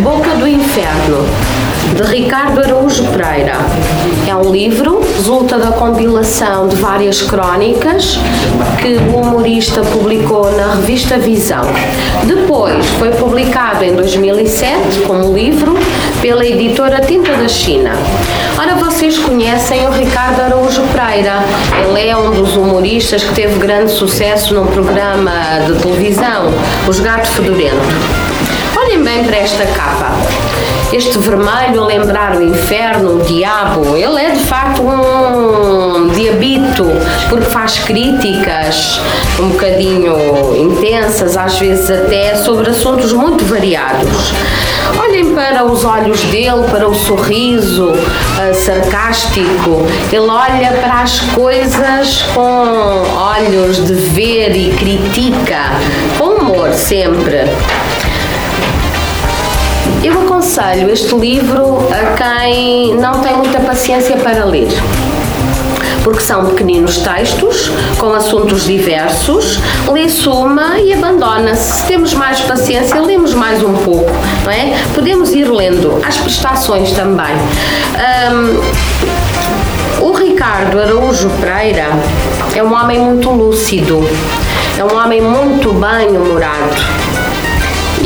Boca do Inferno, de Ricardo Araújo Pereira. É um livro, resulta da compilação de várias crónicas que o humorista publicou na revista Visão. Depois foi publicado em 2007 como livro pela editora Tinta da China. Ora, vocês conhecem o Ricardo Araújo Pereira. Ele é um dos humoristas que teve grande sucesso num programa de televisão, Os Gato Fedorento. Olhem bem para esta capa. Este vermelho a lembrar o inferno, o diabo, ele é de facto um diabito, porque faz críticas um bocadinho intensas, às vezes até sobre assuntos muito variados. Olhem para os olhos dele, para o sorriso uh, sarcástico. Ele olha para as coisas com olhos de ver e critica, com humor sempre. Eu aconselho este livro a quem não tem muita paciência para ler porque são pequeninos textos com assuntos diversos, lê-se uma e abandona-se. Se temos mais paciência, lemos mais um pouco, não é? Podemos ir lendo as prestações também. Um, o Ricardo Araújo Pereira é um homem muito lúcido, é um homem muito bem humorado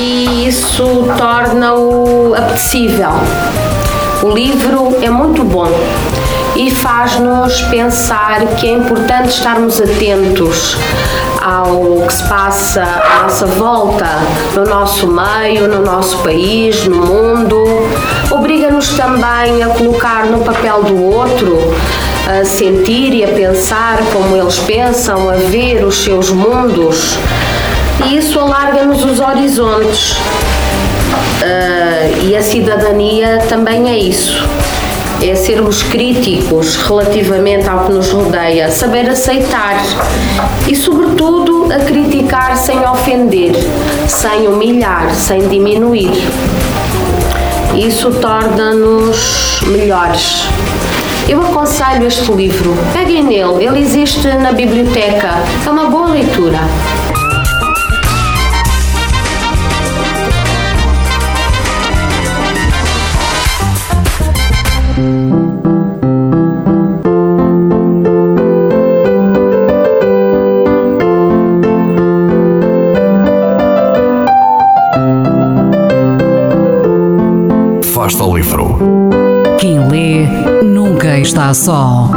e isso torna-o apetecível. O livro é muito bom e faz-nos pensar que é importante estarmos atentos ao que se passa à nossa volta, no nosso meio, no nosso país, no mundo. Obriga-nos também a colocar no papel do outro, a sentir e a pensar como eles pensam, a ver os seus mundos e isso alarga-nos os horizontes. Uh, e a cidadania também é isso. É sermos críticos relativamente ao que nos rodeia, saber aceitar e, sobretudo, a criticar sem ofender, sem humilhar, sem diminuir. Isso torna-nos melhores. Eu aconselho este livro. Peguem nele, ele existe na biblioteca. É uma boa leitura. Fasta ao livro. Quem lê nunca está só.